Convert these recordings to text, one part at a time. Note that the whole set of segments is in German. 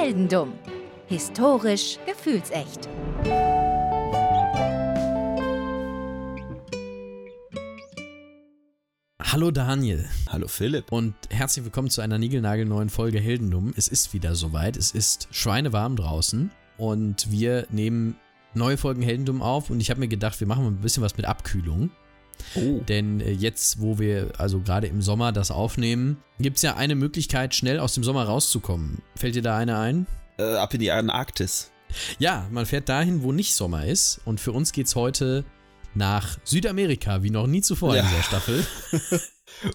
Heldendumm. Historisch gefühlsecht. Hallo Daniel Hallo Philipp. und herzlich willkommen zu einer niegelnagelneuen Folge Heldendumm. Es ist wieder soweit. Es ist schweinewarm draußen und wir nehmen neue Folgen Heldendumm auf und ich habe mir gedacht, wir machen mal ein bisschen was mit Abkühlung. Oh. Denn äh, jetzt, wo wir also gerade im Sommer das aufnehmen, gibt es ja eine Möglichkeit, schnell aus dem Sommer rauszukommen. Fällt dir da eine ein? Äh, ab in die Antarktis. Ja, man fährt dahin, wo nicht Sommer ist. Und für uns geht's heute nach Südamerika, wie noch nie zuvor in Ja. dieser Staffel.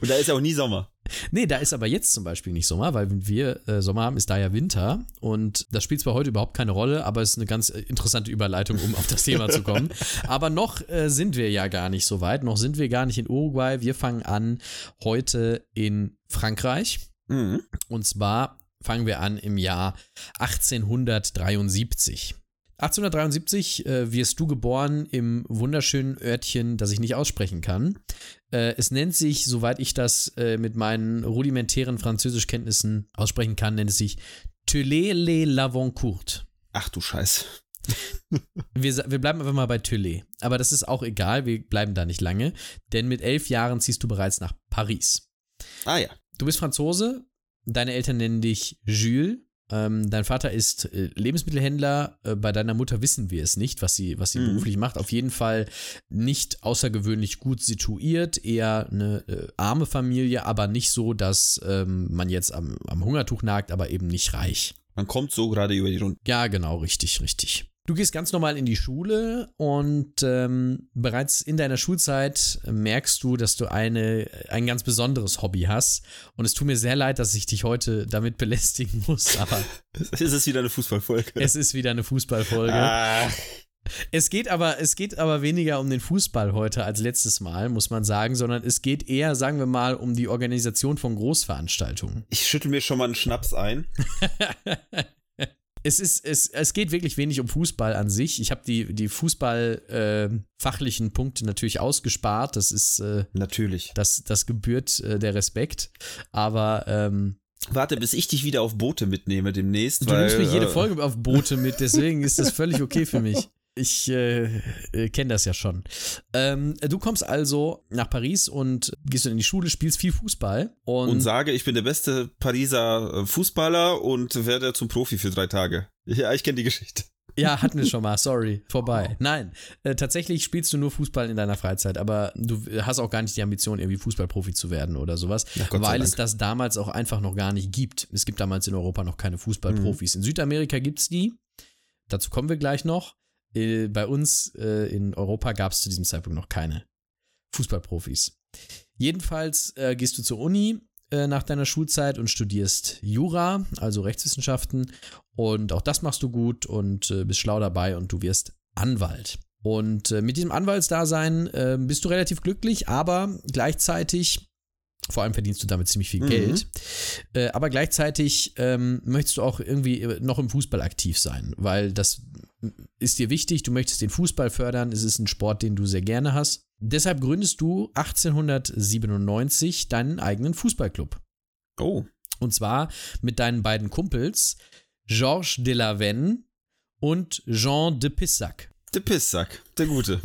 Und da ist ja auch nie Sommer. Nee, da ist aber jetzt zum Beispiel nicht Sommer, weil wenn wir äh, Sommer haben, ist da ja Winter. Und das spielt zwar heute überhaupt keine Rolle, aber es ist eine ganz äh, interessante Überleitung, um auf das Thema zu kommen. Aber noch äh, sind wir ja gar nicht so weit. Noch sind wir gar nicht in Uruguay. Wir fangen an heute in Frankreich. Mhm. Und zwar fangen wir an im Jahr 1873. 1873 äh, wirst du geboren im wunderschönen Örtchen, das ich nicht aussprechen kann. Äh, es nennt sich, soweit ich das äh, mit meinen rudimentären Französischkenntnissen aussprechen kann, nennt es sich Télé-les-Lavancourt. Ach du Scheiß. Wir, wir bleiben einfach mal bei Télé. Aber das ist auch egal, wir bleiben da nicht lange, denn mit elf Jahren ziehst du bereits nach Paris. Ah ja. Du bist Franzose, deine Eltern nennen dich Jules. Ähm, dein Vater ist äh, Lebensmittelhändler. Äh, bei deiner Mutter wissen wir es nicht, was sie, was sie Mhm. beruflich macht. Auf jeden Fall nicht außergewöhnlich gut situiert, eher eine äh, arme Familie, aber nicht so, dass ähm, man jetzt am, am Hungertuch nagt, aber eben nicht reich. Man kommt so gerade über die Runde. Ja, genau, richtig, richtig. Du gehst ganz normal in die Schule und ähm, bereits in deiner Schulzeit merkst du, dass du eine, ein ganz besonderes Hobby hast. Und es tut mir sehr leid, dass ich dich heute damit belästigen muss, aber Es ist wieder eine Fußballfolge. es ist wieder eine Fußballfolge. ah, Es geht aber, es geht aber weniger um den Fußball heute als letztes Mal, muss man sagen, sondern es geht eher, sagen wir mal, um die Organisation von Großveranstaltungen. ich schüttel mir schon mal einen Schnaps ein. Es ist, es, es geht wirklich wenig um Fußball an sich. Ich habe die, die Fußball-fachlichen Punkte natürlich ausgespart. Das ist, äh, Natürlich. das, das gebührt äh, der Respekt. Aber ähm, Warte, bis ich dich wieder auf Boote mitnehme demnächst. du weil, nimmst mich jede äh, Folge auf Boote mit, deswegen ist das völlig okay für mich. Ich äh, äh, kenne das ja schon. Ähm, du kommst also nach Paris und gehst dann in die Schule, spielst viel Fußball und, Und sage, ich bin der beste Pariser äh, Fußballer und werde zum Profi für drei Tage. Ja, ich kenne die Geschichte. Ja, hatten wir schon mal, sorry, vorbei. Nein, äh, tatsächlich spielst du nur Fußball in deiner Freizeit, aber du hast auch gar nicht die Ambition, irgendwie Fußballprofi zu werden oder sowas, weil es das damals auch einfach noch gar nicht gibt. Es gibt damals in Europa noch keine Fußballprofis. Mhm. In Südamerika gibt es die, dazu kommen wir gleich noch. Äh, Bei uns äh, in Europa gab es zu diesem Zeitpunkt noch keine Fußballprofis. Jedenfalls äh, gehst du zur Uni äh, nach deiner Schulzeit und studierst Jura, also Rechtswissenschaften. Und auch das machst du gut und äh, bist schlau dabei und du wirst Anwalt. Und mit diesem Anwaltsdasein äh, bist du relativ glücklich, aber gleichzeitig, vor allem verdienst du damit ziemlich viel Mhm. Geld, äh, aber gleichzeitig ähm, möchtest du auch irgendwie noch im Fußball aktiv sein, weil das ist dir wichtig, du möchtest den Fußball fördern, es ist ein Sport, den du sehr gerne hast. Deshalb gründest du 1897 deinen eigenen Fußballclub. Oh. Und zwar mit deinen beiden Kumpels Georges de la Venne und Jean de Pissac. Der Pisssack. Der Gute.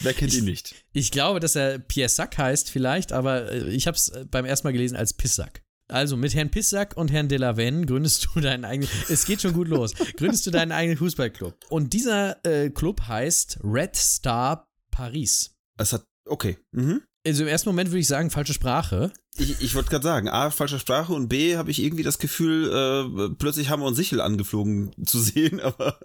Wer kennt Ich- ihn nicht? Ich glaube, dass er Pierre Sack heißt vielleicht, aber äh, ich habe es beim ersten Mal gelesen als Pissac. Also mit Herrn Pissac und Herrn de la Venne gründest du deinen eigenen, es geht schon gut los, gründest du deinen eigenen Fußballclub. Und dieser äh, Club heißt Red Star Paris. Es hat. Okay. Mhm. Also im ersten Moment würde ich sagen, falsche Sprache. Ich, ich wollte gerade sagen, A, falsche Sprache und B, habe ich irgendwie das Gefühl, äh, plötzlich Hammer und Sichel angeflogen zu sehen, aber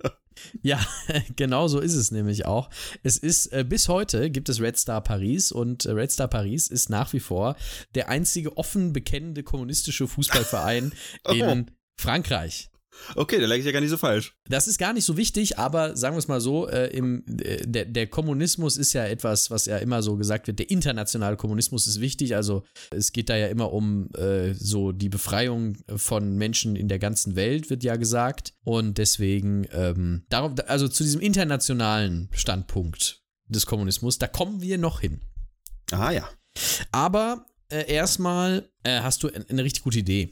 Ja, genau so ist es nämlich auch. Es ist, äh, bis heute gibt es Red Star Paris und äh, Red Star Paris ist nach wie vor der einzige offen bekennende kommunistische Fußballverein in Frankreich. Okay, da lag ich ja gar nicht so falsch. Das ist gar nicht so wichtig, aber sagen wir es mal so, äh, im, äh, der, der Kommunismus ist ja etwas, was ja immer so gesagt wird, der internationale Kommunismus ist wichtig, also es geht da ja immer um äh, so die Befreiung von Menschen in der ganzen Welt, wird ja gesagt. Und deswegen, ähm, darauf, also zu diesem internationalen Standpunkt des Kommunismus, da kommen wir noch hin. Ah ja. Aber äh, erstmal äh, hast du eine richtig gute Idee.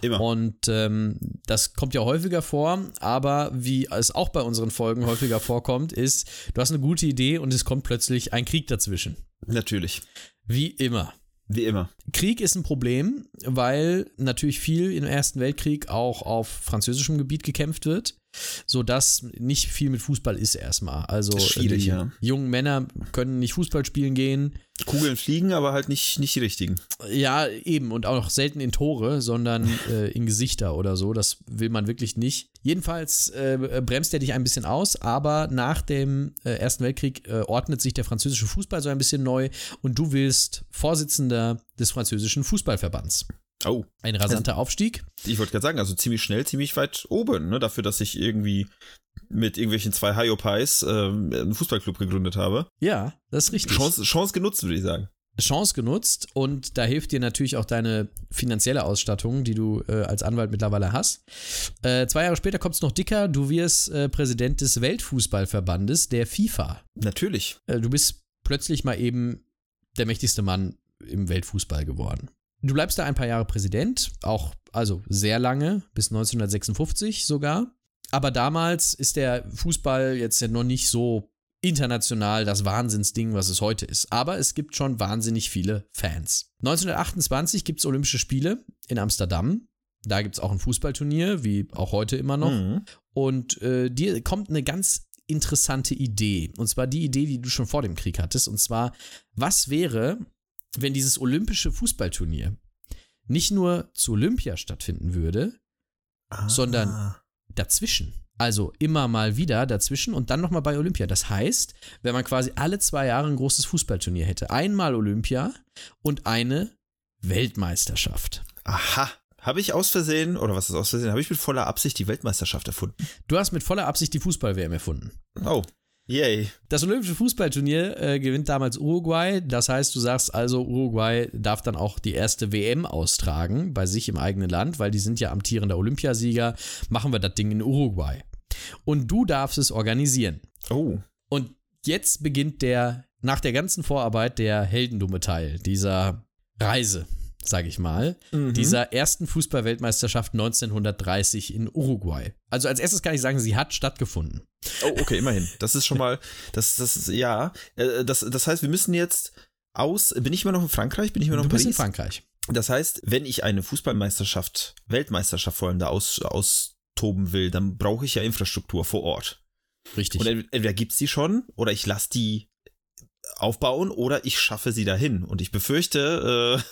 Immer. Und ähm, das kommt ja häufiger vor, aber wie es auch bei unseren Folgen häufiger vorkommt, ist, du hast eine gute Idee und es kommt plötzlich ein Krieg dazwischen. Natürlich. Wie immer. Wie immer. Krieg ist ein Problem, weil natürlich viel im Ersten Weltkrieg auch auf französischem Gebiet gekämpft wird, sodass nicht viel mit Fußball ist erstmal. Also die ja. jungen Männer können nicht Fußball spielen gehen. Kugeln fliegen, aber halt nicht, nicht die richtigen. Ja, eben. Und auch noch selten in Tore, sondern äh, in Gesichter oder so. Das will man wirklich nicht. Jedenfalls äh, bremst er dich ein bisschen aus, aber nach dem äh, Ersten Weltkrieg äh, ordnet sich der französische Fußball so ein bisschen neu und du willst Vorsitzender des französischen Fußballverbands. Oh. Ein rasanter Aufstieg. Ich wollte gerade sagen, also ziemlich schnell, ziemlich weit oben, ne? Dafür, dass ich irgendwie mit irgendwelchen zwei Hyopies äh, einen Fußballclub gegründet habe. Ja, das ist richtig. Chance, Chance genutzt, würde ich sagen. Chance genutzt und da hilft dir natürlich auch deine finanzielle Ausstattung, die du äh, als Anwalt mittlerweile hast. Äh, zwei Jahre später kommt es noch dicker, du wirst äh, Präsident des Weltfußballverbandes, der FIFA. Natürlich. Äh, du bist plötzlich mal eben der mächtigste Mann im Weltfußball geworden. Du bleibst da ein paar Jahre Präsident, auch also sehr lange, bis 1956 sogar. Aber damals ist der Fußball jetzt ja noch nicht so international das Wahnsinnsding, was es heute ist. Aber es gibt schon wahnsinnig viele Fans. 1928 gibt es Olympische Spiele in Amsterdam. Da gibt es auch ein Fußballturnier, wie auch heute immer noch. Mhm. Und äh, dir kommt eine ganz interessante Idee. Und zwar die Idee, die du schon vor dem Krieg hattest. Und zwar, was wäre, wenn dieses olympische Fußballturnier nicht nur zu Olympia stattfinden würde, Ah. Sondern- dazwischen. Also immer mal wieder dazwischen und dann nochmal bei Olympia. Das heißt, wenn man quasi alle zwei Jahre ein großes Fußballturnier hätte, einmal Olympia und eine Weltmeisterschaft. Aha. Habe ich aus Versehen, oder was ist aus Versehen, habe ich mit voller Absicht die Weltmeisterschaft erfunden? Du hast mit voller Absicht die Fußball-WM erfunden. Oh. Yay. Das Olympische Fußballturnier äh, gewinnt damals Uruguay. Das heißt, du sagst also, Uruguay darf dann auch die erste WM austragen bei sich im eigenen Land, weil die sind ja amtierender Olympiasieger. Machen wir das Ding in Uruguay. Und du darfst es organisieren. Oh. Und jetzt beginnt der, nach der ganzen Vorarbeit, der heldendumme Teil dieser Reise, sage ich mal, Mhm. dieser ersten Fußball-Weltmeisterschaft 1930 in Uruguay. Also als erstes kann ich sagen, sie hat stattgefunden. Oh, okay, immerhin. Das ist schon mal, das, das ist, ja. Äh, Das, das heißt, wir müssen jetzt aus, bin ich immer noch in Frankreich? Bin ich immer noch Du in bist in Paris? Frankreich. Das heißt, wenn ich eine Fußballmeisterschaft, Weltmeisterschaft vor allem da aus, austoben will, dann brauche ich ja Infrastruktur vor Ort. Richtig. Und ent- entweder gibt's die schon oder ich lasse die aufbauen oder ich schaffe sie dahin. Und ich befürchte, äh,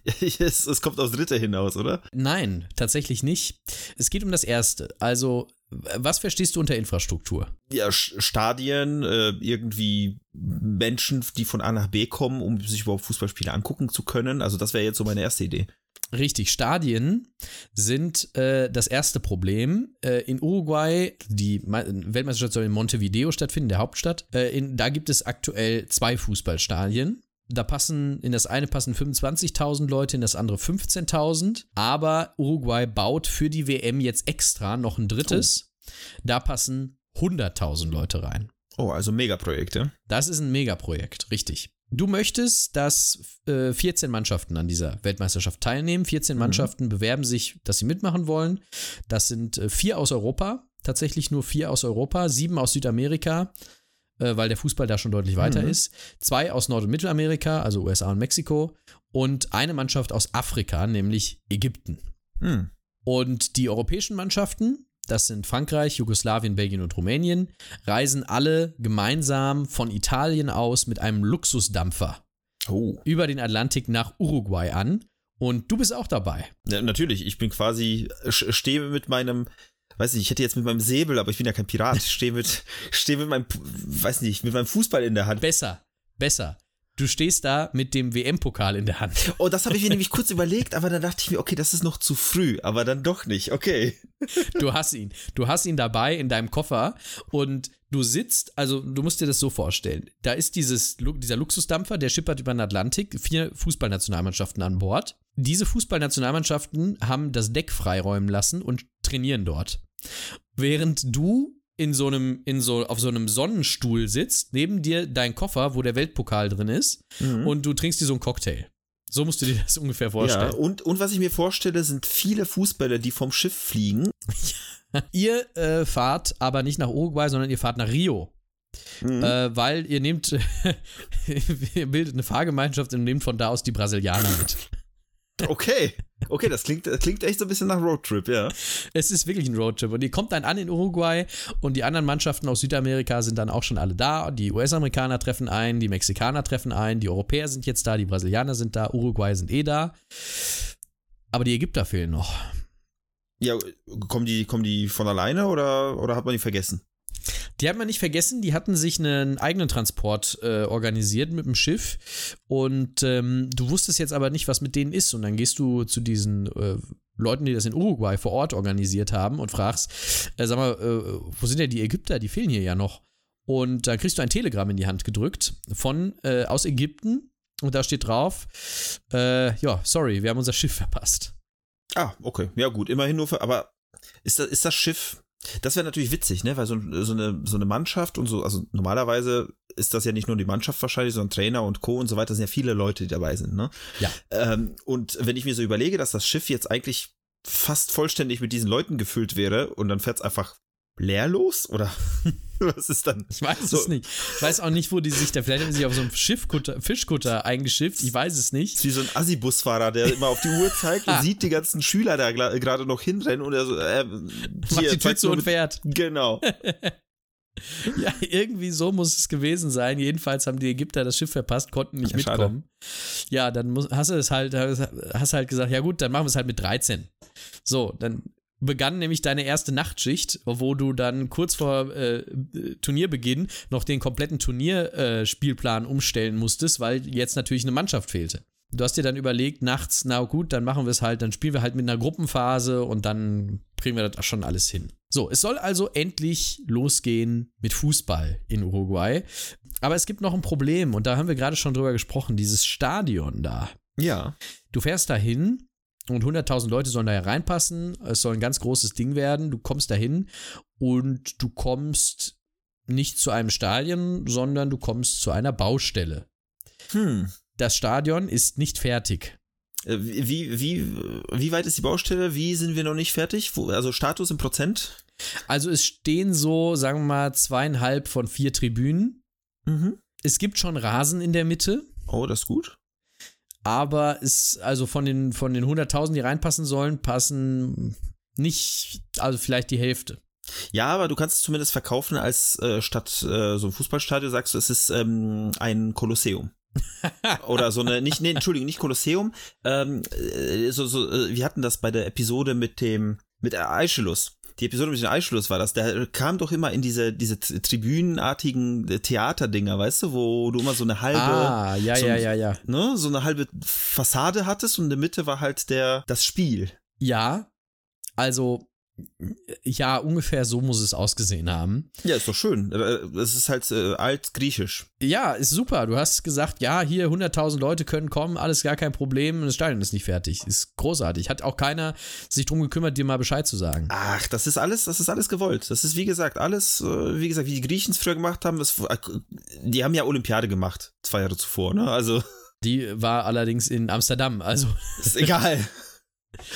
es, es kommt aufs Dritte hinaus, oder? Nein, tatsächlich nicht. Es geht um das Erste. Also, was verstehst du unter Infrastruktur? Ja, Stadien, äh, irgendwie Menschen, die von A nach B kommen, um sich überhaupt Fußballspiele angucken zu können. Also das wäre jetzt so meine erste Idee. Richtig, Stadien sind äh, das erste Problem. Äh, in Uruguay, die Me- Weltmeisterschaft soll in Montevideo stattfinden, der Hauptstadt. Äh, in, da gibt es aktuell zwei Fußballstadien. Da passen, in das eine passen 25.000 Leute, in das andere 15.000. Aber Uruguay baut für die WM jetzt extra noch ein drittes. Da passen 100.000 Leute rein. Oh, also Megaprojekte. Das ist ein Megaprojekt, richtig. Du möchtest, dass äh, 14 Mannschaften an dieser Weltmeisterschaft teilnehmen. 14 Mhm. Mannschaften bewerben sich, dass sie mitmachen wollen. Das sind äh, vier aus Europa, tatsächlich nur vier aus Europa, sieben aus Südamerika, äh, weil der Fußball da schon deutlich weiter Mhm. ist. Zwei aus Nord- und Mittelamerika, also USA und Mexiko. Und eine Mannschaft aus Afrika, nämlich Ägypten. Hm. Und die europäischen Mannschaften, das sind Frankreich, Jugoslawien, Belgien und Rumänien, reisen alle gemeinsam von Italien aus mit einem Luxusdampfer Oh. über den Atlantik nach Uruguay an. Und du bist auch dabei. Ja, natürlich, ich bin quasi, sch- stehe mit meinem, weiß nicht, ich hätte jetzt mit meinem Säbel, aber ich bin ja kein Pirat, ich stehe mit, stehe mit meinem, weiß nicht, mit meinem Fußball in der Hand. Besser, besser. Du stehst da mit dem WM-Pokal in der Hand. Oh, das habe ich mir nämlich kurz überlegt, aber dann dachte ich mir, okay, das ist noch zu früh, aber dann doch nicht, okay. Du hast ihn. Du hast ihn dabei in deinem Koffer und du sitzt, also du musst dir das so vorstellen. Da ist dieses, dieser Luxusdampfer, der schippert über den Atlantik, vier Fußballnationalmannschaften an Bord. Diese Fußballnationalmannschaften haben das Deck freiräumen lassen und trainieren dort. Während du in so einem, in so, auf so einem Sonnenstuhl sitzt, neben dir dein Koffer, wo der Weltpokal drin ist, Mhm. und du trinkst dir so einen Cocktail. So musst du dir das ungefähr Ja, vorstellen. und, und was ich mir vorstelle, sind viele Fußballer, die vom Schiff fliegen. Ihr äh, fahrt aber nicht nach Uruguay, sondern ihr fahrt nach Rio. Mhm. Äh, weil ihr nehmt, ihr bildet eine Fahrgemeinschaft und nehmt von da aus die Brasilianer mit. Okay. Okay, das klingt, das klingt echt so ein bisschen nach Roadtrip, ja. Es ist wirklich ein Roadtrip. Und ihr kommt dann an in Uruguay und die anderen Mannschaften aus Südamerika sind dann auch schon alle da. Die US-Amerikaner treffen ein, die Mexikaner treffen ein, die Europäer sind jetzt da, die Brasilianer sind da, Uruguay sind eh da. Aber die Ägypter fehlen noch. Ja, kommen die, kommen die von alleine oder, oder hat man die vergessen? Die hat man nicht vergessen, die hatten sich einen eigenen Transport äh, organisiert mit dem Schiff und ähm, du wusstest jetzt aber nicht, was mit denen ist und dann gehst du zu diesen äh, Leuten, die das in Uruguay vor Ort organisiert haben und fragst, äh, sag mal, äh, wo sind denn die Ägypter? Die fehlen hier ja noch. Und dann kriegst du ein Telegramm in die Hand gedrückt von äh, aus Ägypten und da steht drauf, äh, ja, sorry, wir haben unser Schiff verpasst. Ah, okay. Ja, gut, immerhin nur für, aber ist das, ist das Schiff, das wäre natürlich witzig, ne, weil so, so, eine, so eine Mannschaft und so, also normalerweise ist das ja nicht nur die Mannschaft wahrscheinlich, sondern Trainer und Co. und so weiter, das sind ja viele Leute, die dabei sind, ne? Ja. Ähm, und wenn ich mir so überlege, dass das Schiff jetzt eigentlich fast vollständig mit diesen Leuten gefüllt wäre und dann fährt es einfach leer los? Oder was ist dann? Ich weiß So. es nicht. Ich weiß auch nicht, wo die sich da, vielleicht haben sie sich auf so einem Schiffkutter, Fischkutter eingeschifft, ich weiß es nicht. ist wie so ein Assi-Busfahrer, der immer auf die Uhr zeigt und sieht die ganzen Schüler da gerade noch hinrennen und er so, äh, Macht hier, die Tür zu und fährt. Genau. Ja, irgendwie so muss es gewesen sein. Jedenfalls haben die Ägypter das Schiff verpasst, konnten nicht Ja, schade. mitkommen. Ja, dann muss, hast du es halt, hast halt gesagt, ja gut, dann machen wir es halt mit 13. So, dann begann nämlich deine erste Nachtschicht, wo du dann kurz vor äh, Turnierbeginn noch den kompletten Turnierspielplan äh, umstellen musstest, weil jetzt natürlich eine Mannschaft fehlte. Du hast dir dann überlegt, nachts, na gut, dann machen wir es halt, dann spielen wir halt mit einer Gruppenphase und dann kriegen wir das schon alles hin. So, es soll also endlich losgehen mit Fußball in Uruguay. Aber es gibt noch ein Problem und da haben wir gerade schon drüber gesprochen, dieses Stadion da. Ja. Du fährst dahin und 100.000 Leute sollen da ja reinpassen. Es soll ein ganz großes Ding werden. Du kommst dahin und du kommst nicht zu einem Stadion, sondern du kommst zu einer Baustelle. Hm. Das Stadion ist nicht fertig. Äh, Wie, wie, wie weit ist die Baustelle? Wie sind wir noch nicht fertig? Wo, also Status im Prozent? Also es stehen so, sagen wir mal, zweieinhalb von vier Tribünen. Mhm. Es gibt schon Rasen in der Mitte, Oh, das ist gut. Aber es, also von den, von den 100.000, die reinpassen sollen, passen nicht, also vielleicht die Hälfte. Ja, aber du kannst es zumindest verkaufen als äh, statt äh, so ein Fußballstadion, sagst du, es ist ähm, ein Kolosseum. Oder so eine, nicht, nee, Entschuldigung, nicht Kolosseum. Ähm, äh, so, so, äh, wir hatten das bei der Episode mit dem, mit Eischelus. Die Episode mit dem Eischelus war das. Der kam doch immer in diese, diese tribünenartigen äh, Theaterdinger, weißt du, wo du immer so eine halbe, ah, ja, so ja, ja, ja. ne, so eine halbe Fassade hattest und in der Mitte war halt der, das Spiel. Ja, also, ja, ungefähr so muss es ausgesehen haben. Ja, ist doch schön. Äh, Das ist halt äh, altgriechisch. Ja, ist super. Du hast gesagt, ja, hier 100.000 Leute können kommen, alles gar kein Problem. Das Stadion ist nicht fertig. Ist großartig. Hat auch keiner sich drum gekümmert, dir mal Bescheid zu sagen. Ach, das ist alles, das ist alles gewollt. Das ist wie gesagt alles, äh, wie gesagt, wie die Griechen es früher gemacht haben. Das, äh, die haben ja Olympiade gemacht zwei Jahre zuvor, ne? Also Die war allerdings in Amsterdam. Also, ist egal.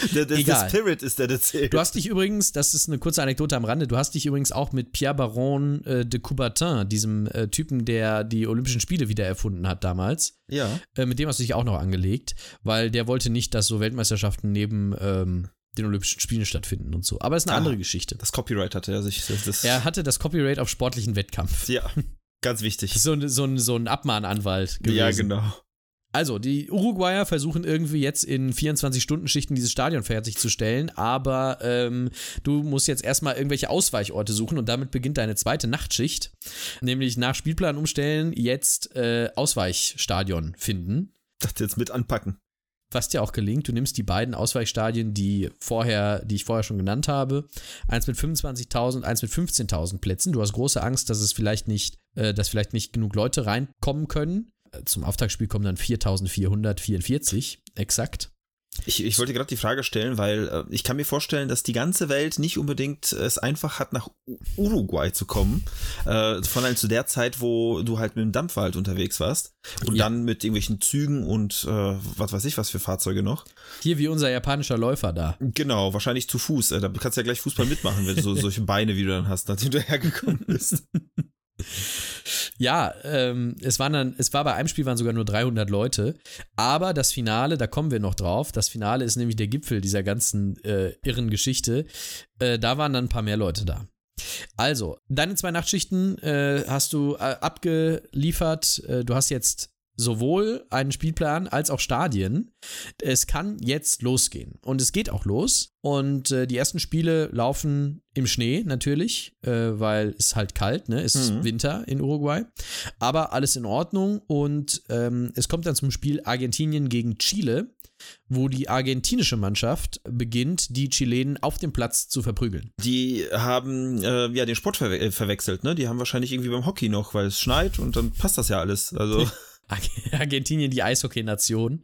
Der, der, der Egal. Spirit ist der, der zählt. du hast dich übrigens, das ist eine kurze Anekdote am Rande, du hast dich übrigens auch mit Pierre Baron äh, de Coubertin, diesem äh, Typen, der die Olympischen Spiele wieder erfunden hat damals, ja. äh, mit dem hast du dich auch noch angelegt, weil der wollte nicht, dass so Weltmeisterschaften neben ähm, den Olympischen Spielen stattfinden und so. Aber ist eine Ah. andere Geschichte. Das Copyright hatte er sich. Das, das, Er hatte das Copyright auf sportlichen Wettkampf. ja, ganz wichtig. So, ein- so, so ein Abmahnanwalt gewesen. Ja, genau. Also, die Uruguayer versuchen irgendwie jetzt in 24-Stunden-Schichten dieses Stadion fertigzusstellen, aber ähm, du musst jetzt erstmal irgendwelche Ausweichorte suchen und damit beginnt deine zweite Nachtschicht. Nämlich nach Spielplan umstellen, jetzt äh, Ausweichstadion finden. Dachte jetzt mit anpacken. Was dir auch gelingt, du nimmst die beiden Ausweichstadien, die vorher, die ich vorher schon genannt habe. Eins mit 25.000, eins mit 15.000 Plätzen. Du hast große Angst, dass es vielleicht nicht, äh, dass vielleicht nicht genug Leute reinkommen können. Äh, Zum Auftaktspiel kommen dann 4.444 exakt. Ich, ich wollte gerade die Frage stellen, weil äh, ich kann mir vorstellen, dass die ganze Welt nicht unbedingt es einfach hat, nach Uruguay zu kommen. Äh, von allem zu der Zeit, wo du halt mit dem Dampfwald unterwegs warst. Und ja. dann mit irgendwelchen Zügen und äh, was weiß ich, was für Fahrzeuge noch. Hier wie unser japanischer Läufer da. Genau, wahrscheinlich zu Fuß. Äh, da kannst du ja gleich Fußball mitmachen, wenn du so, solche Beine wie du dann hast, nachdem du hergekommen bist. Ja, ähm, es waren dann, es war bei einem Spiel waren sogar nur 300 Leute, aber das Finale, da kommen wir noch drauf. Das Finale ist nämlich der Gipfel dieser ganzen äh, irren Geschichte. Äh, da waren dann ein paar mehr Leute da. Also, deine zwei Nachtschichten äh, hast du äh, abgeliefert. Äh, du hast jetzt sowohl einen Spielplan als auch Stadien. Es kann jetzt losgehen. Und es geht auch los. Und äh, die ersten Spiele laufen im Schnee natürlich, äh, weil es halt kalt, ne? Es ist mhm. Winter in Uruguay. Aber alles in Ordnung. Und ähm, es kommt dann zum Spiel Argentinien gegen Chile, wo die argentinische Mannschaft beginnt, die Chilenen auf dem Platz zu verprügeln. Die haben äh, ja den Sport verwe verwechselt, ne? Die haben wahrscheinlich irgendwie beim Hockey noch, weil es schneit und dann passt das ja alles. Also. Argentinien die Eishockey-Nation.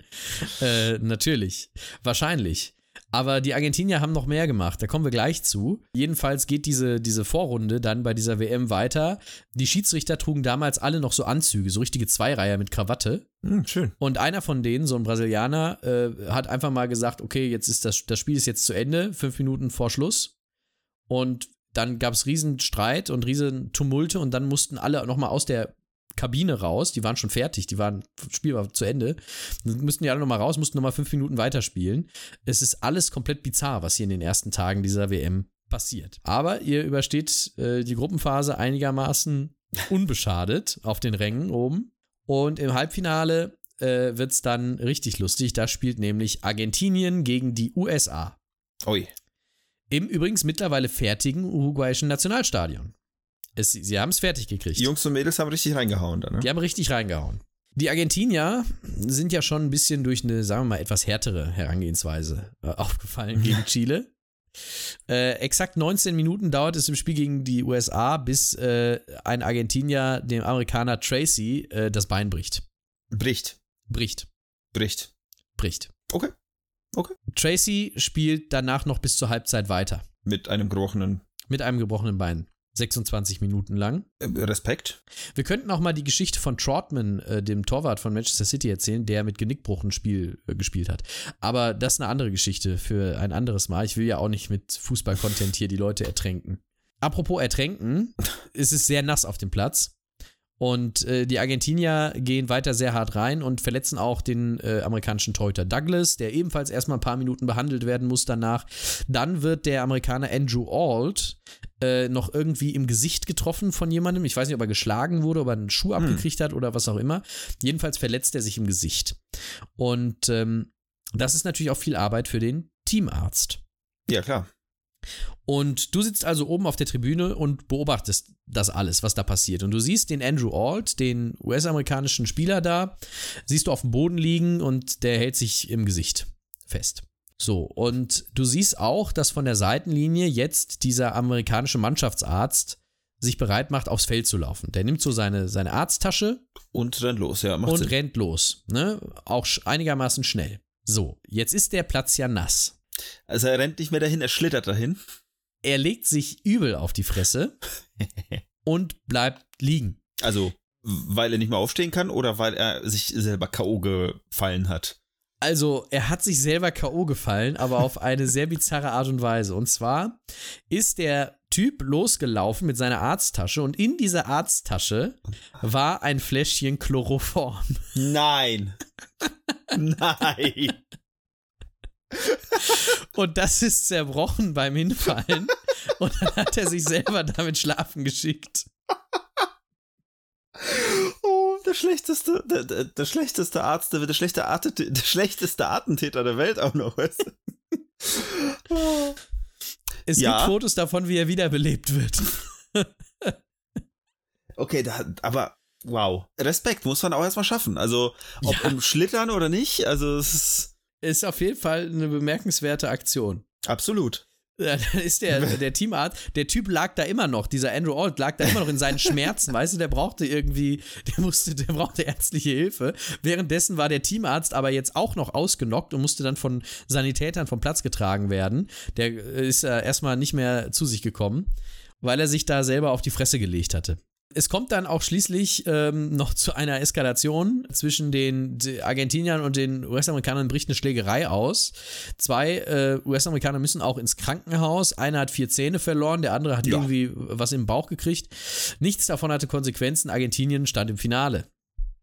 Äh, natürlich. Wahrscheinlich. Aber die Argentinier haben noch mehr gemacht, da kommen wir gleich zu. Jedenfalls geht diese, diese Vorrunde dann bei dieser WM weiter. Die Schiedsrichter trugen damals alle noch so Anzüge, so richtige Zweireiher mit Krawatte. Hm, schön. Und einer von denen, so ein Brasilianer, äh, hat einfach mal gesagt, okay, jetzt ist das, das Spiel ist jetzt zu Ende, fünf Minuten vor Schluss. Und dann gab es riesen Streit und riesen Tumulte und dann mussten alle nochmal aus der Kabine raus, die waren schon fertig, die waren, das Spiel war zu Ende. Dann müssten die alle nochmal raus, mussten nochmal fünf Minuten weiterspielen. Es ist alles komplett bizarr, was hier in den ersten Tagen dieser WM passiert. Aber ihr übersteht äh, die Gruppenphase einigermaßen unbeschadet auf den Rängen oben. Und im Halbfinale äh, wird es dann richtig lustig. Da spielt nämlich Argentinien gegen die USA. Ui. Im übrigens mittlerweile fertigen uruguayischen Nationalstadion. Es, sie haben es fertig gekriegt. Die Jungs und Mädels haben richtig reingehauen da, ne? Die haben richtig reingehauen. Die Argentinier sind ja schon ein bisschen durch eine, sagen wir mal, etwas härtere Herangehensweise äh, aufgefallen gegen Chile. Äh, exakt 19 Minuten dauert es im Spiel gegen die USA, bis äh, ein Argentinier dem Amerikaner Tracy äh, das Bein bricht. Bricht. Bricht. Bricht. Bricht. Okay. Okay. Tracy spielt danach noch bis zur Halbzeit weiter. Mit einem gebrochenen. Mit einem gebrochenen Bein. 26 Minuten lang. Äh, Respekt. Wir könnten auch mal die Geschichte von Trotman, äh, dem Torwart von Manchester City, erzählen, der mit Genickbruch ein Spiel äh, gespielt hat. Aber das ist eine andere Geschichte für ein anderes Mal. Ich will ja auch nicht mit Fußball-Content hier die Leute ertränken. Apropos ertränken, es ist sehr nass auf dem Platz. Und äh, die Argentinier gehen weiter sehr hart rein und verletzen auch den äh, amerikanischen Torhüter Douglas, der ebenfalls erstmal ein paar Minuten behandelt werden muss danach. Dann wird der Amerikaner Andrew Alt äh, noch irgendwie im Gesicht getroffen von jemandem. Ich weiß nicht, ob er geschlagen wurde, ob er einen Schuh hm. abgekriegt hat oder was auch immer. Jedenfalls verletzt er sich im Gesicht. Und ähm, das ist natürlich auch viel Arbeit für den Teamarzt. Ja, klar. Und du sitzt also oben auf der Tribüne und beobachtest das alles, was da passiert. Und du siehst den Andrew Alt, den US-amerikanischen Spieler da, siehst du auf dem Boden liegen und der hält sich im Gesicht fest. So, und du siehst auch, dass von der Seitenlinie jetzt dieser amerikanische Mannschaftsarzt sich bereit macht, aufs Feld zu laufen. Der nimmt so seine, seine Arzttasche und rennt los, ja. und Sinn. rennt los. Ne? Auch einigermaßen schnell. So, jetzt ist der Platz ja nass. Also er rennt nicht mehr dahin, er schlittert dahin. Er legt sich übel auf die Fresse und bleibt liegen. Also, weil er nicht mehr aufstehen kann oder weil er sich selber K.O. gefallen hat? Also, er hat sich selber K.O. gefallen, aber auf eine sehr bizarre Art und Weise. Und zwar ist der Typ losgelaufen mit seiner Arzttasche und in dieser Arzttasche war ein Fläschchen Chloroform. Nein. Nein. Und das ist zerbrochen beim Hinfallen. Und dann hat er sich selber damit schlafen geschickt. Oh, der schlechteste, der, der, der schlechteste Arzt, der, der, schlechte Arte, der schlechteste Attentäter der Welt auch noch, weißt du? Oh. Es ja. gibt Fotos davon, wie er wiederbelebt wird. okay, da, aber wow. Respekt muss man auch erstmal schaffen. Also, ob ja. im Schlittern oder nicht, also es ist ist auf jeden Fall eine bemerkenswerte Aktion. Absolut. Dann ist der, der Teamarzt, der Typ lag da immer noch, dieser Andrew Alt lag da immer noch in seinen Schmerzen, weißt du, der brauchte irgendwie, der musste, der brauchte ärztliche Hilfe. Währenddessen war der Teamarzt aber jetzt auch noch ausgenockt und musste dann von Sanitätern vom Platz getragen werden. Der ist äh, erstmal nicht mehr zu sich gekommen, weil er sich da selber auf die Fresse gelegt hatte. Es kommt dann auch schließlich ähm, noch zu einer Eskalation zwischen den Argentiniern und den US-Amerikanern bricht eine Schlägerei aus. Zwei äh, US-Amerikaner müssen auch ins Krankenhaus. Einer hat vier Zähne verloren, der andere hat ja. irgendwie was im Bauch gekriegt. Nichts davon hatte Konsequenzen. Argentinien stand im Finale.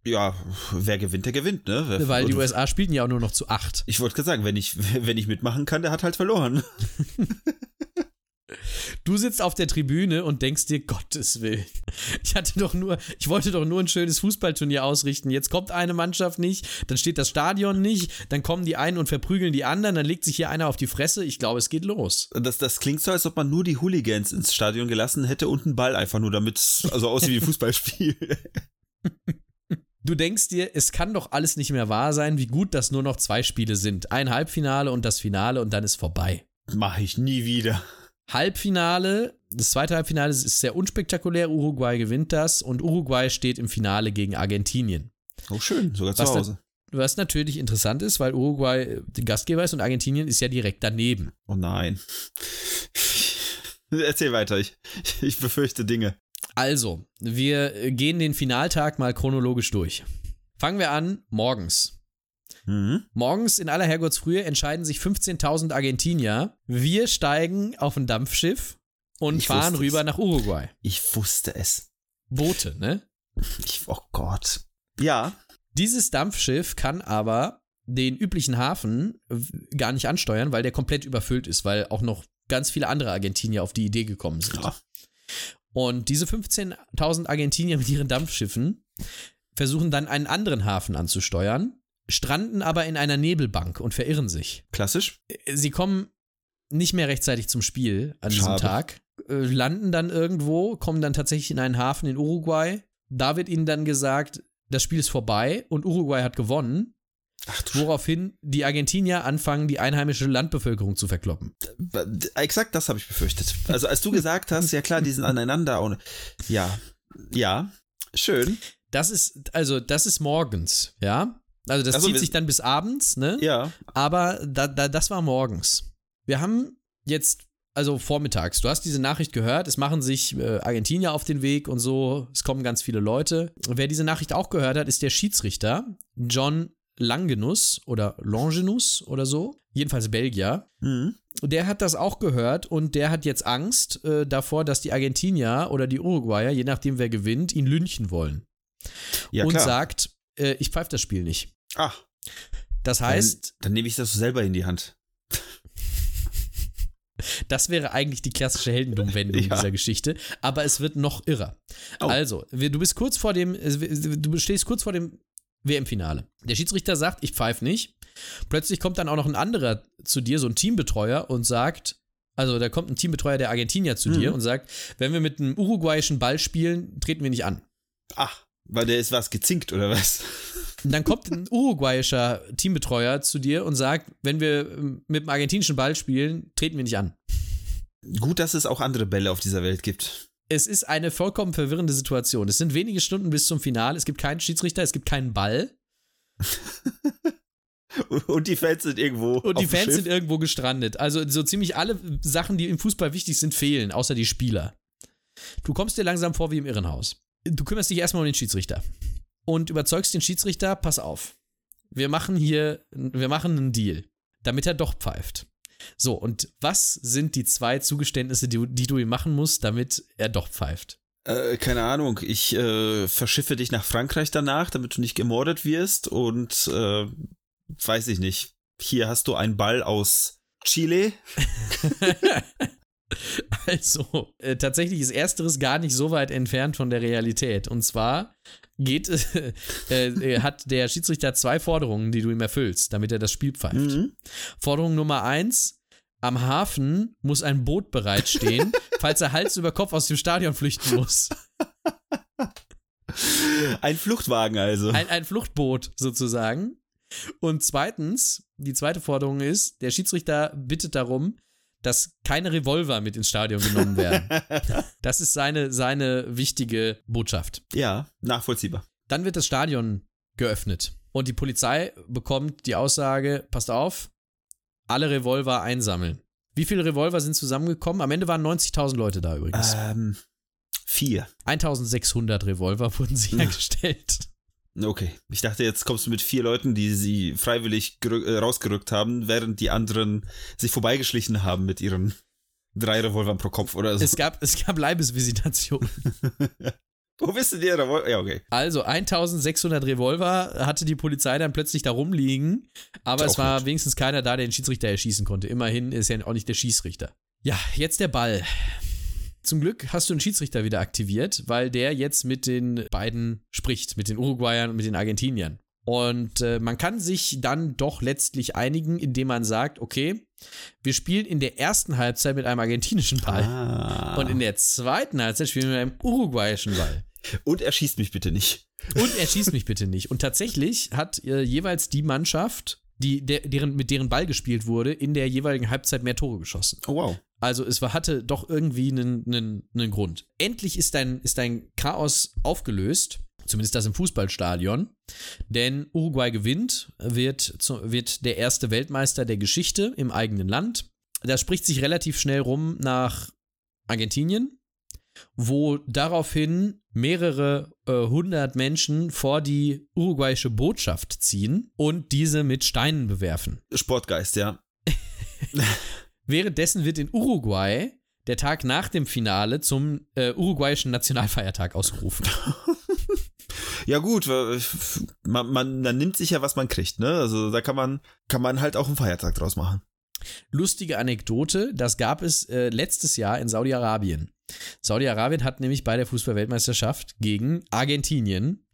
Ja, wer gewinnt, der gewinnt, ne? Weil die USA spielten ja auch nur noch zu acht. Ich wollte gerade sagen, wenn ich, wenn ich mitmachen kann, der hat halt verloren. Du sitzt auf der Tribüne und denkst dir, Gottes Willen. Ich hatte doch nur, ich wollte doch nur ein schönes Fußballturnier ausrichten. Jetzt kommt eine Mannschaft nicht, dann steht das Stadion nicht, dann kommen die einen und verprügeln die anderen, dann legt sich hier einer auf die Fresse. Ich glaube, es geht los. Das, das klingt so, als ob man nur die Hooligans ins Stadion gelassen hätte und einen Ball einfach nur, damit es also aussieht wie ein Fußballspiel. Du denkst dir, es kann doch alles nicht mehr wahr sein, wie gut das nur noch zwei Spiele sind. Ein Halbfinale und das Finale und dann ist vorbei. Mach ich nie wieder. Halbfinale, das zweite Halbfinale ist sehr unspektakulär. Uruguay gewinnt das und Uruguay steht im Finale gegen Argentinien. Oh, schön, sogar zu was Hause. was natürlich interessant ist, weil Uruguay die Gastgeber ist und Argentinien ist ja direkt daneben. Oh nein. Erzähl weiter, ich, ich befürchte Dinge. Also, wir gehen den Finaltag mal chronologisch durch. Fangen wir an morgens. Mhm. Morgens in aller Herrgottsfrühe entscheiden sich 15.000 Argentinier. Wir steigen auf ein Dampfschiff und ich fahren rüber es. nach Uruguay. Ich wusste es. Boote, ne? Ich, oh Gott. Ja. Dieses Dampfschiff kann aber den üblichen Hafen gar nicht ansteuern, weil der komplett überfüllt ist, weil auch noch ganz viele andere Argentinier auf die Idee gekommen sind. Ja. Und diese 15.000 Argentinier mit ihren Dampfschiffen versuchen dann einen anderen Hafen anzusteuern stranden aber in einer Nebelbank und verirren sich. Klassisch. Sie kommen nicht mehr rechtzeitig zum Spiel an diesem Schade. Tag, äh, landen dann irgendwo, kommen dann tatsächlich in einen Hafen in Uruguay. Da wird ihnen dann gesagt, das Spiel ist vorbei und Uruguay hat gewonnen. Ach, woraufhin die Argentinier anfangen, die einheimische Landbevölkerung zu verkloppen. Exakt das habe ich befürchtet. Also als du gesagt hast, ja klar, die sind aneinander und ja, ja, schön. Das ist also das ist morgens, ja. Also das also, zieht sich dann bis abends, ne? Ja. Aber da, da, das war morgens. Wir haben jetzt, also vormittags, du hast diese Nachricht gehört, es machen sich äh, Argentinier auf den Weg und so, es kommen ganz viele Leute. Wer diese Nachricht auch gehört hat, ist der Schiedsrichter John Langenus oder Longinus oder so, jedenfalls Belgier. Mhm. Der hat das auch gehört und der hat jetzt Angst äh, davor, dass die Argentinier oder die Uruguayer, je nachdem wer gewinnt, ihn lynchen wollen. Ja, und klar. sagt, äh, ich pfeife das Spiel nicht. Ach. Das heißt. Dann, dann nehme ich das selber in die Hand. Das wäre eigentlich die klassische Heldenumwendung ja. dieser Geschichte, aber es wird noch irrer. Oh. Also, du bist kurz vor dem, du stehst kurz vor dem WM-Finale. Der Schiedsrichter sagt, ich pfeife nicht. Plötzlich kommt dann auch noch ein anderer zu dir, so ein Teambetreuer, und sagt, also da kommt ein Teambetreuer der Argentinier zu mhm. dir und sagt, wenn wir mit einem uruguayischen Ball spielen, treten wir nicht an. Ach, weil der ist was gezinkt oder was? Und dann kommt ein uruguayischer Teambetreuer zu dir und sagt, wenn wir mit dem argentinischen Ball spielen, treten wir nicht an. Gut, dass es auch andere Bälle auf dieser Welt gibt. Es ist eine vollkommen verwirrende Situation. Es sind wenige Stunden bis zum Finale. Es gibt keinen Schiedsrichter, es gibt keinen Ball. Und die Fans sind irgendwo. Und die Fans sind irgendwo gestrandet. Also so ziemlich alle Sachen, die im Fußball wichtig sind, fehlen, außer die Spieler. Du kommst dir langsam vor wie im Irrenhaus. Du kümmerst dich erstmal um den Schiedsrichter und überzeugst den Schiedsrichter, pass auf. Wir machen hier, wir machen einen Deal, damit er doch pfeift. So, und was sind die zwei Zugeständnisse, die, die du ihm machen musst, damit er doch pfeift? Äh, keine Ahnung. Ich äh, verschiffe dich nach Frankreich danach, damit du nicht gemordet wirst und äh, weiß ich nicht. Hier hast du einen Ball aus Chile. Also, äh, tatsächlich ist Ersteres gar nicht so weit entfernt von der Realität. Und zwar geht, äh, äh, hat der Schiedsrichter zwei Forderungen, die du ihm erfüllst, damit er das Spiel pfeift. Mhm. Forderung Nummer eins: Am Hafen muss ein Boot bereitstehen, falls er Hals über Kopf aus dem Stadion flüchten muss. Ein Fluchtwagen also. Ein, ein Fluchtboot sozusagen. Und zweitens, die zweite Forderung ist, der Schiedsrichter bittet darum, dass keine Revolver mit ins Stadion genommen werden. das ist seine, seine wichtige Botschaft. Ja, nachvollziehbar. Dann wird das Stadion geöffnet und die Polizei bekommt die Aussage, passt auf, alle Revolver einsammeln. Wie viele Revolver sind zusammengekommen? Am Ende waren 90.000 Leute da übrigens. Ähm, vier. 1600 Revolver wurden sichergestellt. Okay, ich dachte, jetzt kommst du mit vier Leuten, die sie freiwillig äh, rausgerückt haben, während die anderen sich vorbeigeschlichen haben mit ihren drei Revolvern pro Kopf oder so. Es gab, es gab Leibesvisitation. Wo bist du dir? Ja, okay. Also 1600 Revolver hatte die Polizei dann plötzlich da rumliegen, aber es war nicht. wenigstens keiner da, der den Schiedsrichter erschießen konnte. Immerhin ist er auch nicht der Schießrichter. Ja, jetzt der Ball. Zum Glück hast du einen Schiedsrichter wieder aktiviert, weil der jetzt mit den beiden spricht, mit den Uruguayern und mit den Argentiniern. Und äh, man kann sich dann doch letztlich einigen, indem man sagt, okay, wir spielen in der ersten Halbzeit mit einem argentinischen Ball ah. und in der zweiten Halbzeit spielen wir mit einem uruguayischen Ball. Und er schießt mich bitte nicht. Und er schießt mich bitte nicht. Und tatsächlich hat äh, jeweils die Mannschaft, die, der, deren, mit deren Ball gespielt wurde, in der jeweiligen Halbzeit mehr Tore geschossen. Oh wow. Also es war, hatte doch irgendwie einen, einen, einen Grund. Endlich ist dein, ist dein Chaos aufgelöst. Zumindest das im Fußballstadion. Denn Uruguay gewinnt, wird, zu, wird der erste Weltmeister der Geschichte im eigenen Land. Das spricht sich relativ schnell rum nach Argentinien, wo daraufhin mehrere äh, hundert Menschen vor die uruguayische Botschaft ziehen und diese mit Steinen bewerfen. Sportgeist, ja. Währenddessen wird in Uruguay der Tag nach dem Finale zum äh, uruguayischen Nationalfeiertag ausgerufen. ja gut, man, man, man nimmt sich ja, was man kriegt, ne? Also da kann man, kann man halt auch einen Feiertag draus machen. Lustige Anekdote, das gab es äh, letztes Jahr in Saudi-Arabien. Saudi-Arabien hat nämlich bei der Fußballweltmeisterschaft gegen Argentinien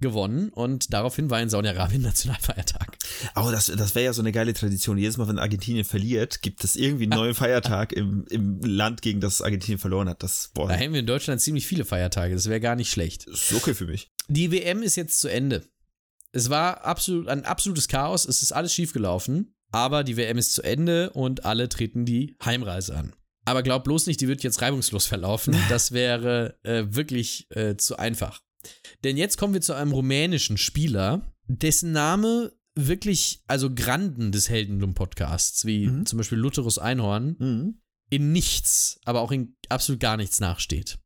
gewonnen und daraufhin war in Saudi-Arabien Nationalfeiertag. Oh, das, das wäre ja so eine geile Tradition. Jedes Mal, wenn Argentinien verliert, gibt es irgendwie einen neuen Feiertag im, im Land, gegen das Argentinien verloren hat. Das, boah. Da haben wir in Deutschland ziemlich viele Feiertage. Das wäre gar nicht schlecht. Das ist okay für mich. Die WM ist jetzt zu Ende. Es war absolut, ein absolutes Chaos. Es ist alles schiefgelaufen. Aber die WM ist zu Ende und alle treten die Heimreise an. Aber glaub bloß nicht, die wird jetzt reibungslos verlaufen. Das wäre äh, wirklich äh, zu einfach. Denn jetzt kommen wir zu einem rumänischen Spieler, dessen Name wirklich, also Granden des Heldenlum-Podcasts, wie mhm. zum Beispiel Lutherus Einhorn, mhm. in nichts, aber auch in absolut gar nichts nachsteht.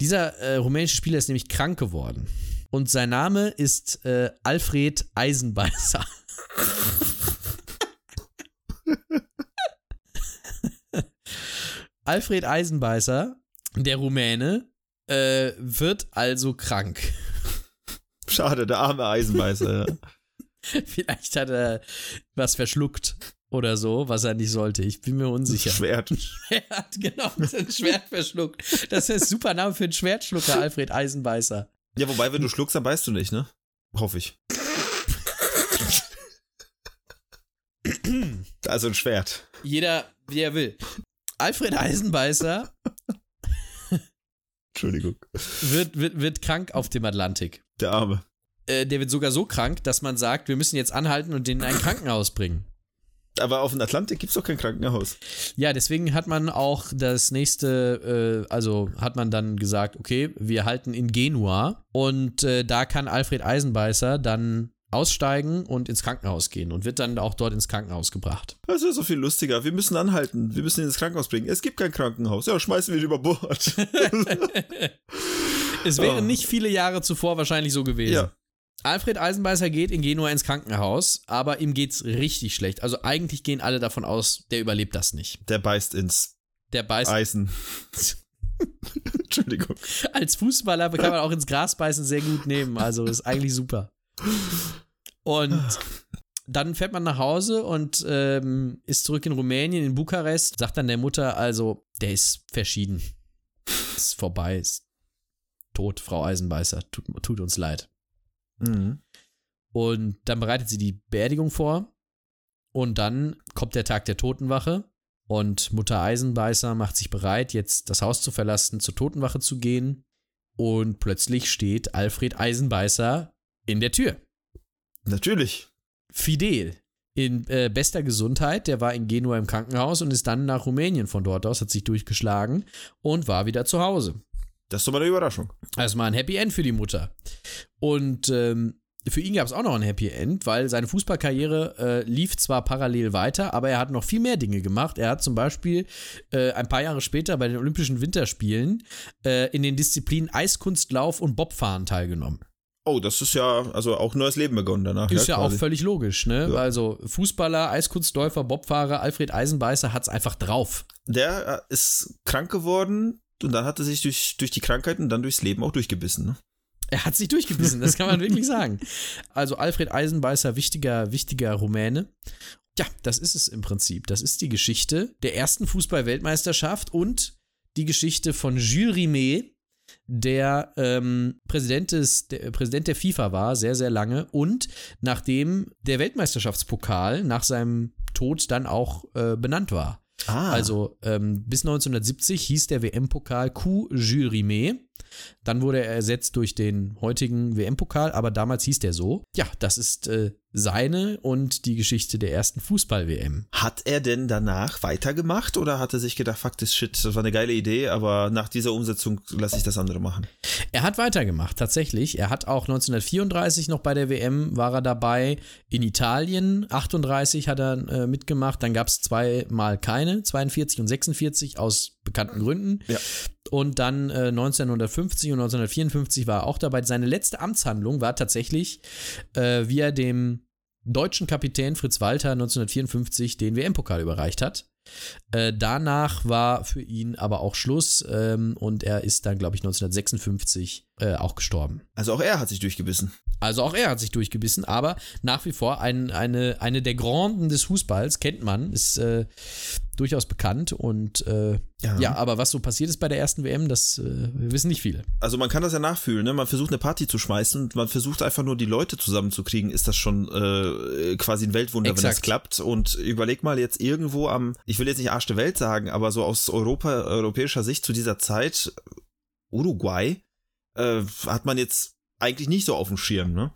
Dieser äh, rumänische Spieler ist nämlich krank geworden. Und sein Name ist äh, Alfred Eisenbeißer. Alfred Eisenbeißer, der Rumäne, äh, wird also krank. Schade, der arme Eisenbeißer. Vielleicht hat er was verschluckt oder so, was er nicht sollte. Ich bin mir unsicher. Schwert. Schwert, genau, ein Schwert verschluckt. Das ist ein super Name für einen Schwertschlucker, Alfred Eisenbeißer. Ja, wobei, wenn du schluckst, dann beißt du nicht, ne? Hoffe ich. also ein Schwert. Jeder, wie er will. Alfred Eisenbeißer Entschuldigung. Wird, wird, wird krank auf dem Atlantik. Der Arme. Äh, der wird sogar so krank, dass man sagt, wir müssen jetzt anhalten und den in ein Krankenhaus bringen. Aber auf dem Atlantik gibt es doch kein Krankenhaus. Ja, deswegen hat man auch das nächste, äh, also hat man dann gesagt, okay, wir halten in Genua und äh, da kann Alfred Eisenbeißer dann aussteigen und ins Krankenhaus gehen und wird dann auch dort ins Krankenhaus gebracht. Das ist so viel lustiger. Wir müssen anhalten. Wir müssen ihn ins Krankenhaus bringen. Es gibt kein Krankenhaus. Ja, schmeißen wir ihn über Bord. es wäre oh. nicht viele Jahre zuvor wahrscheinlich so gewesen. Ja. Alfred Eisenbeißer geht in Genua ins Krankenhaus, aber ihm geht's richtig schlecht. Also eigentlich gehen alle davon aus, der überlebt das nicht. Der beißt ins der beißt Eisen. Entschuldigung. Als Fußballer kann man auch ins Gras beißen sehr gut nehmen. Also ist eigentlich super. Und dann fährt man nach Hause und ähm, ist zurück in Rumänien, in Bukarest, sagt dann der Mutter, also, der ist verschieden. Ist vorbei, ist tot, Frau Eisenbeißer, tut, tut uns leid. Mhm. Und dann bereitet sie die Beerdigung vor. Und dann kommt der Tag der Totenwache. Und Mutter Eisenbeißer macht sich bereit, jetzt das Haus zu verlassen, zur Totenwache zu gehen. Und plötzlich steht Alfred Eisenbeißer in der Tür. Natürlich. Fidel. in äh, bester Gesundheit. Der war in Genua im Krankenhaus und ist dann nach Rumänien von dort aus, hat sich durchgeschlagen und war wieder zu Hause. Das ist doch mal eine Überraschung. Also mal ein Happy End für die Mutter. Und ähm, für ihn gab es auch noch ein Happy End, weil seine Fußballkarriere äh, lief zwar parallel weiter, aber er hat noch viel mehr Dinge gemacht. Er hat zum Beispiel äh, ein paar Jahre später bei den Olympischen Winterspielen äh, in den Disziplinen Eiskunstlauf und Bobfahren teilgenommen. Oh, das ist ja also auch neues Leben begonnen danach. Ist ja, ja auch völlig logisch, ne? Ja. Also Fußballer, Eiskunstläufer, Bobfahrer, Alfred Eisenbeißer hat's einfach drauf. Der äh, ist krank geworden und dann hat er sich durch, durch die Krankheit und dann durchs Leben auch durchgebissen. Ne? Er hat sich durchgebissen, das kann man wirklich sagen. Also Alfred Eisenbeißer, wichtiger, wichtiger Rumäne. Ja, das ist es im Prinzip. Das ist die Geschichte der ersten Fußball-Weltmeisterschaft und die Geschichte von Jules Rimet, der ähm, Präsident, des, der Präsident der FIFA war, sehr, sehr lange. Und nachdem der Weltmeisterschaftspokal nach seinem Tod dann auch äh, benannt war. Ah. Also ähm, bis 1970 hieß der WM-Pokal Q Jules Rimet. Dann wurde er ersetzt durch den heutigen WM-Pokal, aber damals hieß der so. Ja, das ist äh, seine und die Geschichte der ersten Fußball-WM. Hat er denn danach weitergemacht oder hat er sich gedacht, fuck this shit, das war eine geile Idee, aber nach dieser Umsetzung lasse ich das andere machen? Er hat weitergemacht, tatsächlich. Er hat auch 1934 noch bei der WM war er dabei. In Italien 38 hat er äh, mitgemacht. Dann gab es zweimal keine, 42 und 46 aus bekannten Gründen. Ja. Und dann äh, 1950 und 1954 war er auch dabei. Seine letzte Amtshandlung war tatsächlich, äh, wie er dem deutschen Kapitän Fritz Walter 1954 den WM-Pokal überreicht hat. Äh, danach war für ihn aber auch Schluss ähm, und er ist dann, glaube ich, 1956 äh, auch gestorben. Also auch er hat sich durchgebissen. Also auch er hat sich durchgebissen, aber nach wie vor ein, eine, eine der Granden des Fußballs, kennt man, ist äh, durchaus bekannt und äh, ja. Ja. aber was so passiert ist bei der ersten WM, das äh, wissen nicht viele. Also man kann das ja nachfühlen, ne? Man versucht eine Party zu schmeißen und man versucht einfach nur die Leute zusammenzukriegen, ist das schon äh, quasi ein Weltwunder, wenn das Exakt. klappt. Und überleg mal jetzt irgendwo am, ich will jetzt nicht Arsch der Welt sagen, aber so aus Europa, europäischer Sicht zu dieser Zeit, Uruguay, äh, hat man jetzt eigentlich nicht so auf dem Schirm, ne?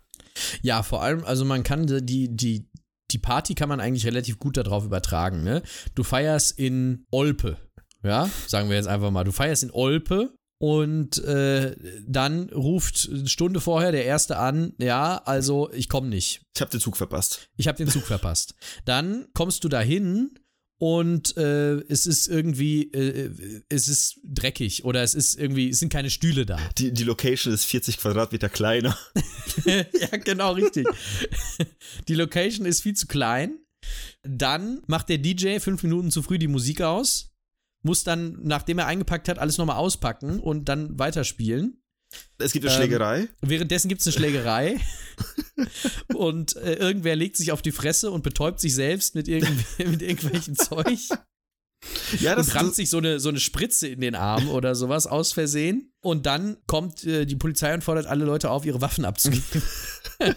Ja, vor allem, also man kann die, die, die Party kann man eigentlich relativ gut darauf übertragen, ne? Du feierst in Olpe, ja, sagen wir jetzt einfach mal, du feierst in Olpe und äh, dann ruft eine Stunde vorher der Erste an, ja, also ich komme nicht. Ich habe den Zug verpasst. Ich habe den Zug verpasst. Dann kommst du dahin und äh, es ist irgendwie, äh, es ist dreckig oder es ist irgendwie, es sind keine Stühle da. Die, die Location ist 40 Quadratmeter kleiner. ja, genau, richtig. Die Location ist viel zu klein. Dann macht der DJ fünf Minuten zu früh die Musik aus, muss dann, nachdem er eingepackt hat, alles nochmal auspacken und dann weiterspielen. Es gibt eine Ähm, Schlägerei. Währenddessen gibt es eine Schlägerei und äh, irgendwer legt sich auf die Fresse und betäubt sich selbst mit, irgendw mit irgendwelchem Zeug Ja, das, und rammt das, sich so eine, so eine Spritze in den Arm oder sowas aus Versehen. Und dann kommt äh, die Polizei und fordert alle Leute auf, ihre Waffen abzugeben.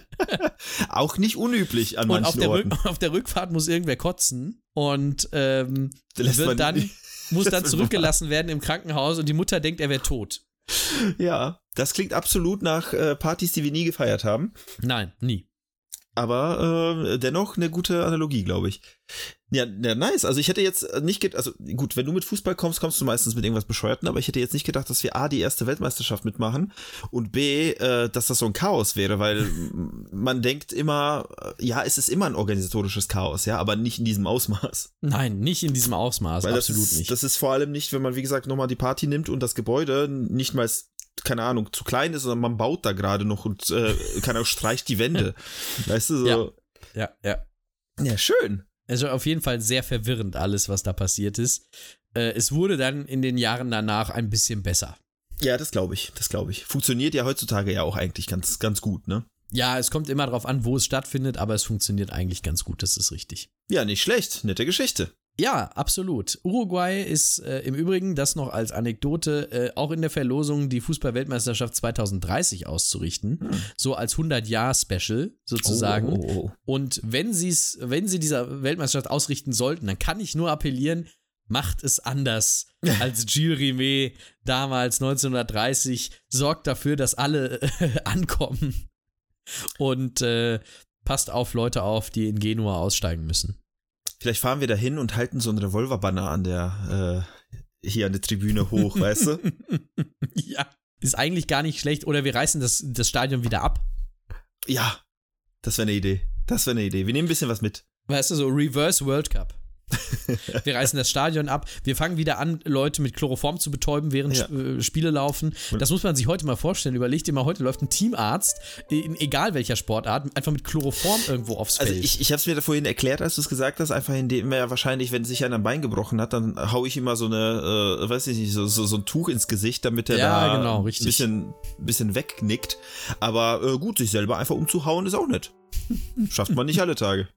auch nicht unüblich an Und manchen auf der, Orten. Rück, auf der Rückfahrt muss irgendwer kotzen und ähm, wird dann, muss dann zurückgelassen werden im Krankenhaus und die Mutter denkt, er wäre tot. Ja, das klingt absolut nach äh, Partys, die wir nie gefeiert haben. Nein, nie. Aber äh, dennoch eine gute Analogie, glaube ich. Ja, ja, nice. Also ich hätte jetzt nicht gedacht, also gut, wenn du mit Fußball kommst, kommst du meistens mit irgendwas Bescheuerten, aber ich hätte jetzt nicht gedacht, dass wir A, die erste Weltmeisterschaft mitmachen und B, äh, dass das so ein Chaos wäre, weil man denkt immer, äh, ja, es ist immer ein organisatorisches Chaos, ja, aber nicht in diesem Ausmaß. Nein, nicht in diesem Ausmaß, Weil absolut das ist, nicht. Das ist vor allem nicht, wenn man, wie gesagt, nochmal die Party nimmt und das Gebäude nicht mal, keine Ahnung, zu klein ist, sondern man baut da gerade noch und, äh, keine Ahnung, streicht die Wände. weißt du, so. Ja. ja, ja. ja, schön. Also auf jeden Fall sehr verwirrend alles, was da passiert ist. Äh, es wurde dann in den Jahren danach ein bisschen besser. Ja, das glaube ich, das glaube ich. Funktioniert ja heutzutage ja auch eigentlich ganz, ganz gut, ne? Ja, es kommt immer darauf an, wo es stattfindet, aber es funktioniert eigentlich ganz gut, das ist richtig. Ja, nicht schlecht, nette Geschichte. Ja, absolut. Uruguay ist äh, im Übrigen, das noch als Anekdote, äh, auch in der Verlosung, die Fußball-Weltmeisterschaft 2030 auszurichten. So als 100-Jahr-Special sozusagen. Oh, oh, oh. Und wenn, sie's, wenn sie dieser Weltmeisterschaft ausrichten sollten, dann kann ich nur appellieren, macht es anders als Gilles Rimet damals 1930. Sorgt dafür, dass alle äh, ankommen. Und äh, passt auf Leute auf, die in Genua aussteigen müssen. Vielleicht fahren wir da hin und halten so einen Revolverbanner an der, äh, hier an der Tribüne hoch, weißt du? ja. Ist eigentlich gar nicht schlecht. Oder wir reißen das, das Stadion wieder ab. Ja, das wäre eine Idee. Das wäre eine Idee. Wir nehmen ein bisschen was mit. Weißt du, so Reverse World Cup. wir reißen das Stadion ab. Wir fangen wieder an, Leute mit Chloroform zu betäuben, während ja. äh, Spiele laufen. Das muss man sich heute mal vorstellen. Überleg dir mal, heute läuft ein Teamarzt, in egal welcher Sportart, einfach mit Chloroform irgendwo aufs also Feld. Also ich, ich habe es mir da vorhin erklärt, als du es gesagt hast, einfach indem er wahrscheinlich, wenn sich einer ein Bein gebrochen hat, dann haue ich immer so eine, äh, weiß ich nicht, so, so, so ein Tuch ins Gesicht, damit er ja, da genau, ein bisschen, bisschen wegknickt. Aber äh, gut, sich selber einfach umzuhauen ist auch nett. Schafft man nicht alle Tage.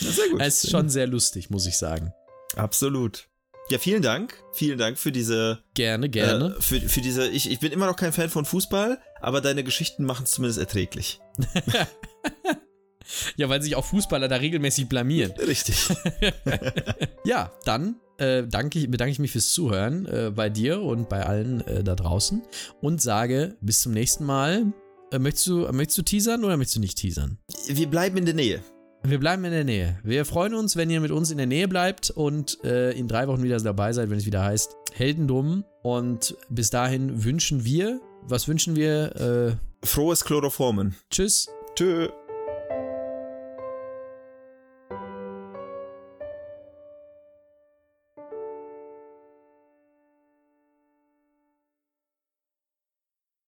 Sehr gut. Es ist schon sehr lustig, muss ich sagen. Absolut. Ja, vielen Dank. Vielen Dank für diese. Gerne, gerne. Äh, für, für diese. Ich, ich bin immer noch kein Fan von Fußball, aber deine Geschichten machen es zumindest erträglich. ja, weil sich auch Fußballer da regelmäßig blamieren. Richtig. ja, dann äh, danke, bedanke ich mich fürs Zuhören äh, bei dir und bei allen äh, da draußen und sage bis zum nächsten Mal. Äh, möchtest, du, möchtest du teasern oder möchtest du nicht teasern? Wir bleiben in der Nähe. Wir bleiben in der Nähe. Wir freuen uns, wenn ihr mit uns in der Nähe bleibt und äh, in drei Wochen wieder dabei seid, wenn es wieder heißt Heldendum. Und bis dahin wünschen wir, was wünschen wir? Äh, Frohes Chloroformen. Tschüss. Tschö.